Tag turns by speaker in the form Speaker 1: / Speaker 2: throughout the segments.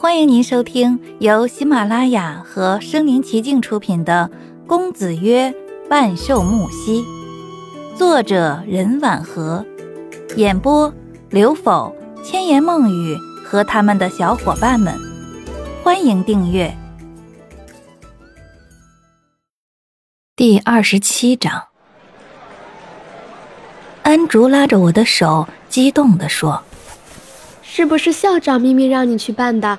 Speaker 1: 欢迎您收听由喜马拉雅和声临其境出品的《公子曰万寿木兮》，作者任婉和，演播刘否、千言梦语和他们的小伙伴们。欢迎订阅第二十七章。安竹拉着我的手，激动地说。
Speaker 2: 是不是校长秘密让你去办的？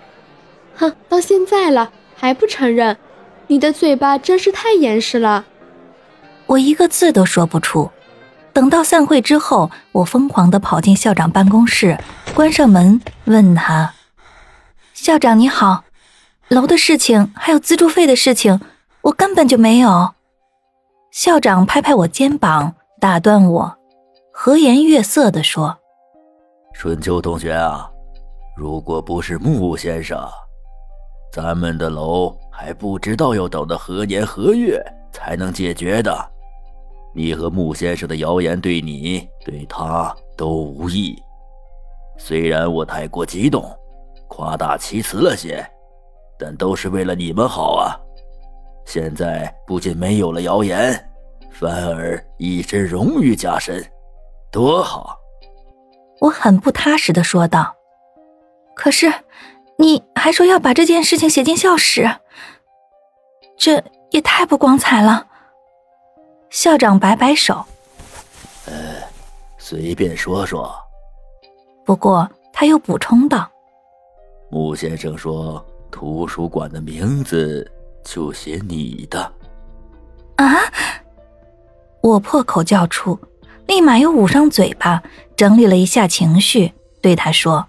Speaker 2: 哼，到现在了还不承认，你的嘴巴真是太严实了。
Speaker 1: 我一个字都说不出。等到散会之后，我疯狂地跑进校长办公室，关上门，问他：“校长你好，楼的事情还有资助费的事情，我根本就没有。”校长拍拍我肩膀，打断我，和颜悦色地说。
Speaker 3: 春秋同学啊，如果不是木先生，咱们的楼还不知道要等到何年何月才能解决的。你和穆先生的谣言对你对他都无益。虽然我太过激动，夸大其词了些，但都是为了你们好啊。现在不仅没有了谣言，反而一身荣誉加身，多好！
Speaker 1: 我很不踏实的说道：“可是，你还说要把这件事情写进校史，这也太不光彩了。”校长摆摆手：“
Speaker 3: 呃，随便说说。”
Speaker 1: 不过他又补充道：“
Speaker 3: 穆先生说，图书馆的名字就写你的。”
Speaker 1: 啊！我破口叫出。立马又捂上嘴巴，整理了一下情绪，对他说：“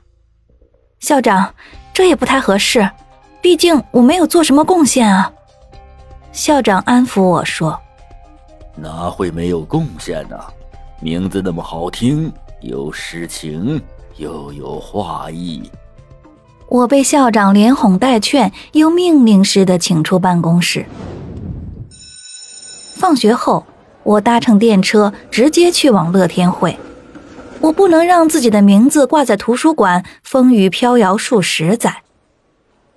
Speaker 1: 校长，这也不太合适，毕竟我没有做什么贡献啊。”校长安抚我说：“
Speaker 3: 哪会没有贡献呢？名字那么好听，有诗情，又有画意。”
Speaker 1: 我被校长连哄带劝，又命令似的请出办公室。放学后。我搭乘电车直接去往乐天会，我不能让自己的名字挂在图书馆风雨飘摇数十载。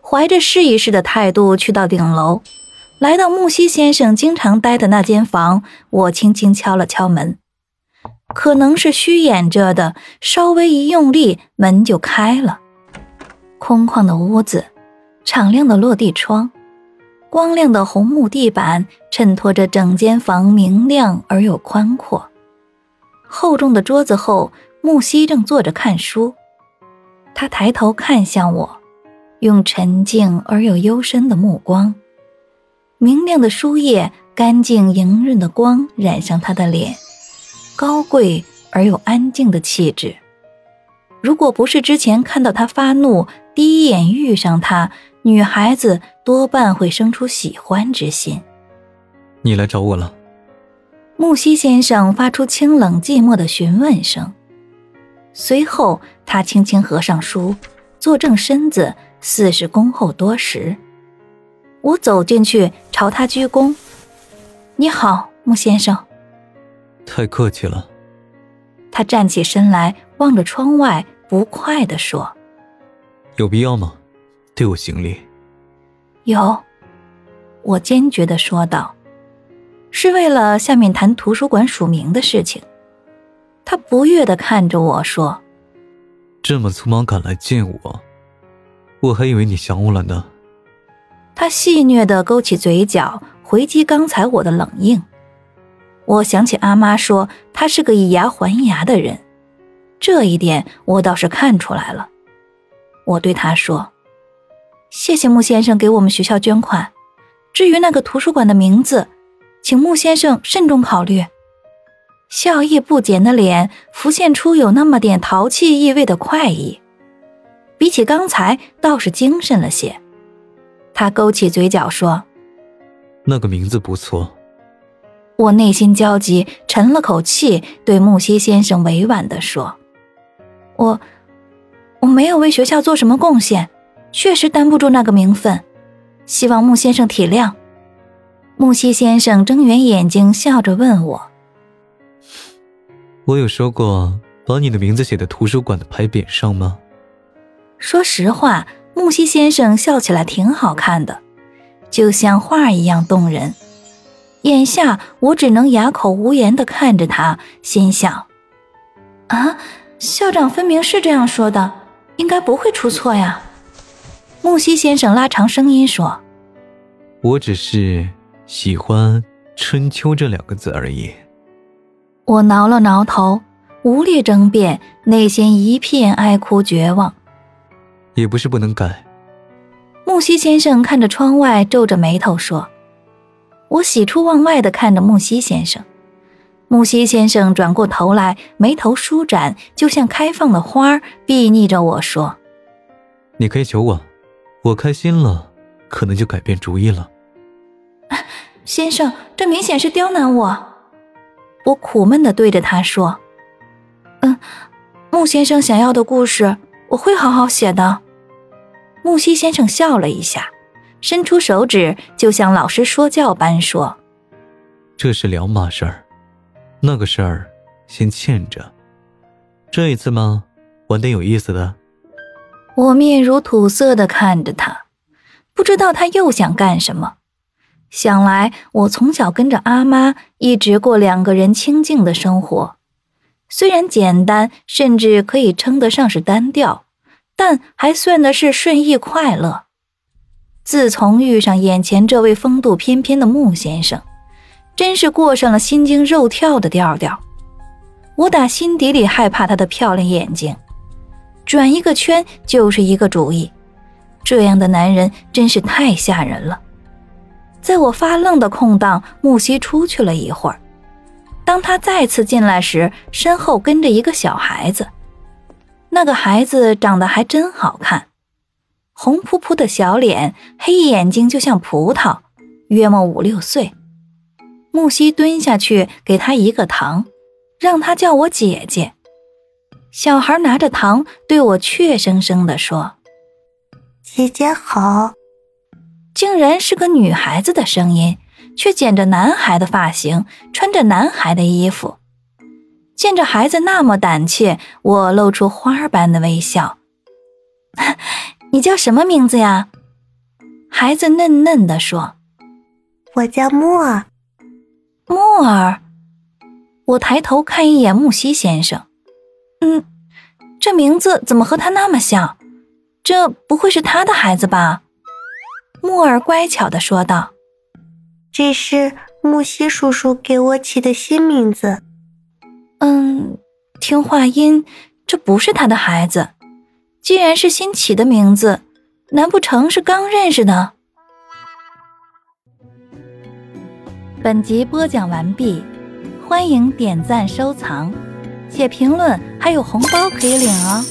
Speaker 1: 怀着试一试的态度去到顶楼，来到木西先生经常待的那间房，我轻轻敲了敲门，可能是虚掩着的，稍微一用力，门就开了。空旷的屋子，敞亮的落地窗。光亮的红木地板衬托着整间房明亮而又宽阔。厚重的桌子后，木西正坐着看书。他抬头看向我，用沉静而又幽深的目光。明亮的书页，干净莹润的光染上他的脸，高贵而又安静的气质。如果不是之前看到他发怒，第一眼遇上他。女孩子多半会生出喜欢之心。
Speaker 4: 你来找我了。
Speaker 1: 木西先生发出清冷寂寞的询问声，随后他轻轻合上书，坐正身子，似是恭候多时。我走进去，朝他鞠躬：“你好，木先生。”
Speaker 4: 太客气了。
Speaker 1: 他站起身来，望着窗外，不快地说：“
Speaker 4: 有必要吗？”对我行礼。
Speaker 1: 有，我坚决的说道，是为了下面谈图书馆署名的事情。他不悦的看着我说：“
Speaker 4: 这么匆忙赶来见我，我还以为你想我了呢。”
Speaker 1: 他戏谑的勾起嘴角，回击刚才我的冷硬。我想起阿妈说他是个以牙还牙的人，这一点我倒是看出来了。我对他说。谢谢穆先生给我们学校捐款。至于那个图书馆的名字，请穆先生慎重考虑。笑意不减的脸浮现出有那么点淘气意味的快意，比起刚才倒是精神了些。他勾起嘴角说：“
Speaker 4: 那个名字不错。”
Speaker 1: 我内心焦急，沉了口气，对木西先生委婉地说：“我，我没有为学校做什么贡献。”确实担不住那个名分，希望穆先生体谅。木西先生睁圆眼睛，笑着问我：“
Speaker 4: 我有说过把你的名字写在图书馆的牌匾上吗？”
Speaker 1: 说实话，木西先生笑起来挺好看的，就像画一样动人。眼下我只能哑口无言的看着他，心想：啊，校长分明是这样说的，应该不会出错呀。木西先生拉长声音说：“
Speaker 4: 我只是喜欢‘春秋’这两个字而已。”
Speaker 1: 我挠了挠头，无力争辩，内心一片哀哭绝望。
Speaker 4: 也不是不能改。
Speaker 1: 木西先生看着窗外，皱着眉头说。我喜出望外的看着木西先生，木西先生转过头来，眉头舒展，就像开放的花，睥睨着我说：“
Speaker 4: 你可以求我，我开心了，可能就改变主意了。”
Speaker 1: 先生，这明显是刁难我。我苦闷的对着他说：“嗯，木先生想要的故事，我会好好写的。”木西先生笑了一下。伸出手指，就像老师说教般说：“
Speaker 4: 这是两码事儿，那个事儿先欠着。这一次嘛，玩点有意思的。”
Speaker 1: 我面如土色的看着他，不知道他又想干什么。想来我从小跟着阿妈，一直过两个人清静的生活，虽然简单，甚至可以称得上是单调，但还算的是顺意快乐。自从遇上眼前这位风度翩翩的穆先生，真是过上了心惊肉跳的调调。我打心底里害怕他的漂亮眼睛，转一个圈就是一个主意。这样的男人真是太吓人了。在我发愣的空档，木西出去了一会儿。当他再次进来时，身后跟着一个小孩子。那个孩子长得还真好看。红扑扑的小脸，黑眼睛就像葡萄，约莫五六岁。木西蹲下去给他一个糖，让他叫我姐姐。小孩拿着糖对我怯生生地说：“
Speaker 5: 姐姐好。”
Speaker 1: 竟然是个女孩子的声音，却剪着男孩的发型，穿着男孩的衣服。见着孩子那么胆怯，我露出花般的微笑。你叫什么名字呀？孩子嫩嫩的说：“
Speaker 5: 我叫木儿。”
Speaker 1: 木儿。我抬头看一眼木西先生，嗯，这名字怎么和他那么像？这不会是他的孩子吧？木耳乖巧的说道：“
Speaker 5: 这是木西叔叔给我起的新名字。”
Speaker 1: 嗯，听话音，这不是他的孩子。既然是新起的名字，难不成是刚认识的？本集播讲完毕，欢迎点赞、收藏、写评论，还有红包可以领哦！